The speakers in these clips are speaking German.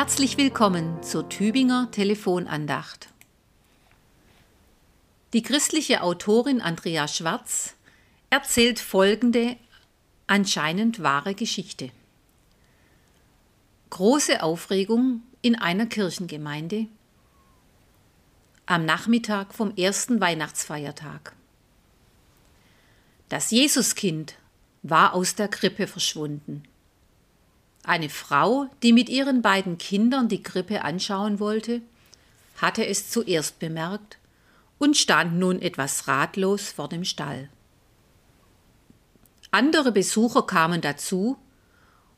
Herzlich willkommen zur Tübinger Telefonandacht. Die christliche Autorin Andrea Schwarz erzählt folgende anscheinend wahre Geschichte. Große Aufregung in einer Kirchengemeinde am Nachmittag vom ersten Weihnachtsfeiertag. Das Jesuskind war aus der Krippe verschwunden. Eine Frau, die mit ihren beiden Kindern die Krippe anschauen wollte, hatte es zuerst bemerkt und stand nun etwas ratlos vor dem Stall. Andere Besucher kamen dazu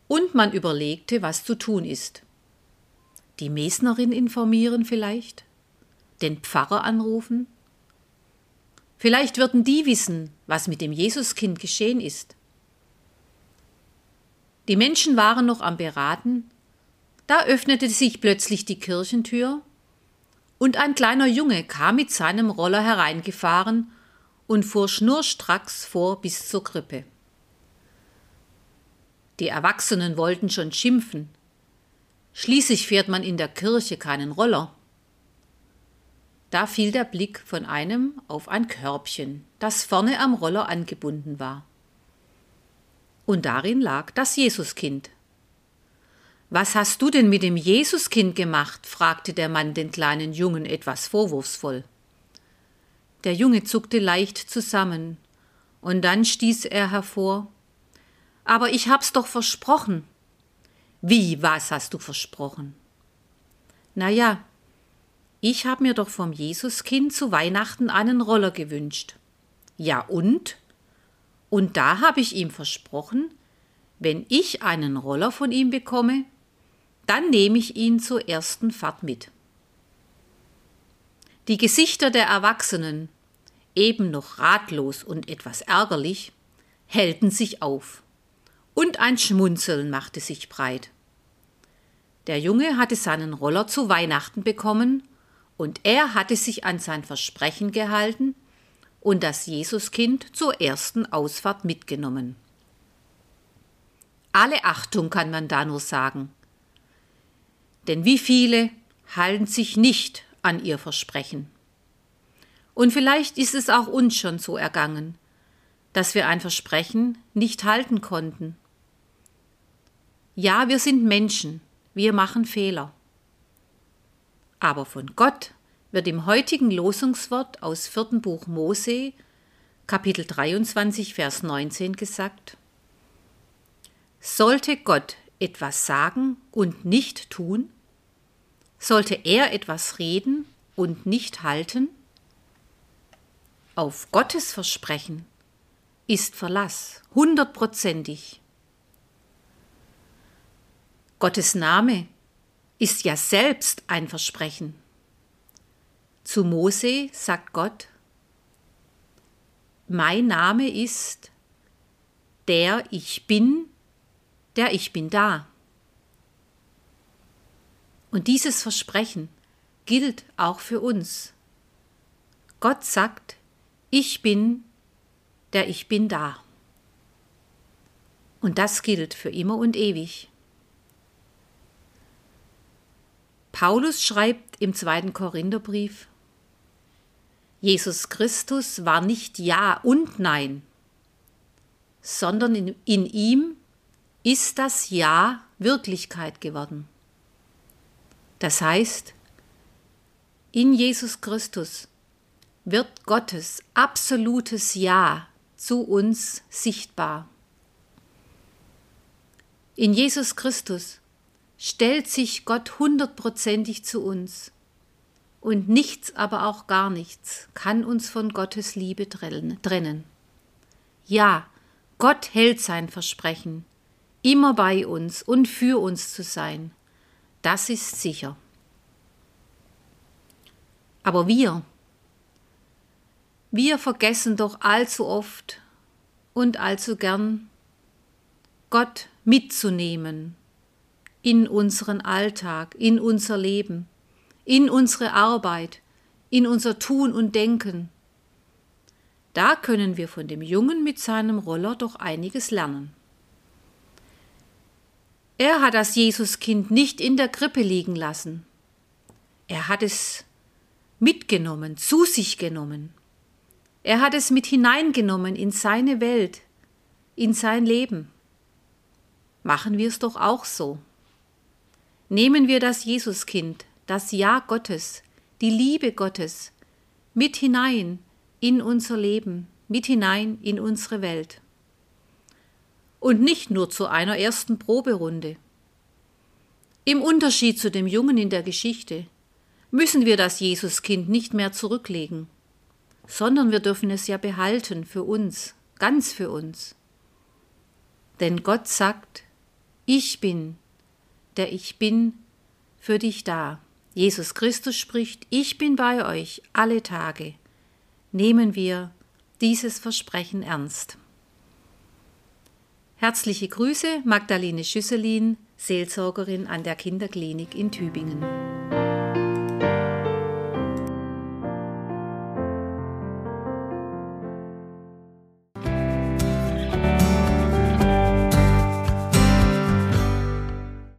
und man überlegte, was zu tun ist. Die Mesnerin informieren vielleicht? Den Pfarrer anrufen? Vielleicht würden die wissen, was mit dem Jesuskind geschehen ist. Die Menschen waren noch am Beraten, da öffnete sich plötzlich die Kirchentür und ein kleiner Junge kam mit seinem Roller hereingefahren und fuhr schnurstracks vor bis zur Krippe. Die Erwachsenen wollten schon schimpfen. Schließlich fährt man in der Kirche keinen Roller. Da fiel der Blick von einem auf ein Körbchen, das vorne am Roller angebunden war. Und darin lag das Jesuskind. Was hast du denn mit dem Jesuskind gemacht? fragte der Mann den kleinen Jungen etwas vorwurfsvoll. Der Junge zuckte leicht zusammen, und dann stieß er hervor aber ich hab's doch versprochen. Wie, was hast du versprochen? Na ja, ich hab mir doch vom Jesuskind zu Weihnachten einen Roller gewünscht. Ja und? Und da habe ich ihm versprochen, wenn ich einen Roller von ihm bekomme, dann nehme ich ihn zur ersten Fahrt mit. Die Gesichter der Erwachsenen, eben noch ratlos und etwas ärgerlich, hellten sich auf und ein Schmunzeln machte sich breit. Der Junge hatte seinen Roller zu Weihnachten bekommen, und er hatte sich an sein Versprechen gehalten und das Jesuskind zur ersten Ausfahrt mitgenommen. Alle Achtung kann man da nur sagen. Denn wie viele halten sich nicht an ihr Versprechen? Und vielleicht ist es auch uns schon so ergangen, dass wir ein Versprechen nicht halten konnten ja, wir sind Menschen, wir machen Fehler. Aber von Gott wird im heutigen Losungswort aus vierten Buch Mose, Kapitel 23, Vers 19 gesagt, Sollte Gott etwas sagen und nicht tun? Sollte er etwas reden und nicht halten? Auf Gottes Versprechen ist Verlass hundertprozentig. Gottes Name ist ja selbst ein Versprechen. Zu Mose sagt Gott, mein Name ist der ich bin, der ich bin da. Und dieses Versprechen gilt auch für uns. Gott sagt, ich bin, der ich bin da. Und das gilt für immer und ewig. Paulus schreibt im zweiten Korintherbrief, Jesus Christus war nicht Ja und Nein, sondern in, in ihm ist das Ja Wirklichkeit geworden. Das heißt, in Jesus Christus wird Gottes absolutes Ja zu uns sichtbar. In Jesus Christus stellt sich Gott hundertprozentig zu uns. Und nichts, aber auch gar nichts kann uns von Gottes Liebe trennen. Ja, Gott hält sein Versprechen, immer bei uns und für uns zu sein. Das ist sicher. Aber wir, wir vergessen doch allzu oft und allzu gern, Gott mitzunehmen in unseren Alltag, in unser Leben, in unsere Arbeit, in unser Tun und Denken. Da können wir von dem Jungen mit seinem Roller doch einiges lernen. Er hat das Jesuskind nicht in der Krippe liegen lassen. Er hat es mitgenommen, zu sich genommen. Er hat es mit hineingenommen in seine Welt, in sein Leben. Machen wir es doch auch so. Nehmen wir das Jesuskind, das Ja Gottes, die Liebe Gottes mit hinein in unser Leben, mit hinein in unsere Welt. Und nicht nur zu einer ersten Proberunde. Im Unterschied zu dem Jungen in der Geschichte müssen wir das Jesuskind nicht mehr zurücklegen, sondern wir dürfen es ja behalten für uns, ganz für uns. Denn Gott sagt, ich bin, der ich bin, für dich da. Jesus Christus spricht, ich bin bei euch alle Tage. Nehmen wir dieses Versprechen ernst. Herzliche Grüße, Magdalene Schüsselin, Seelsorgerin an der Kinderklinik in Tübingen.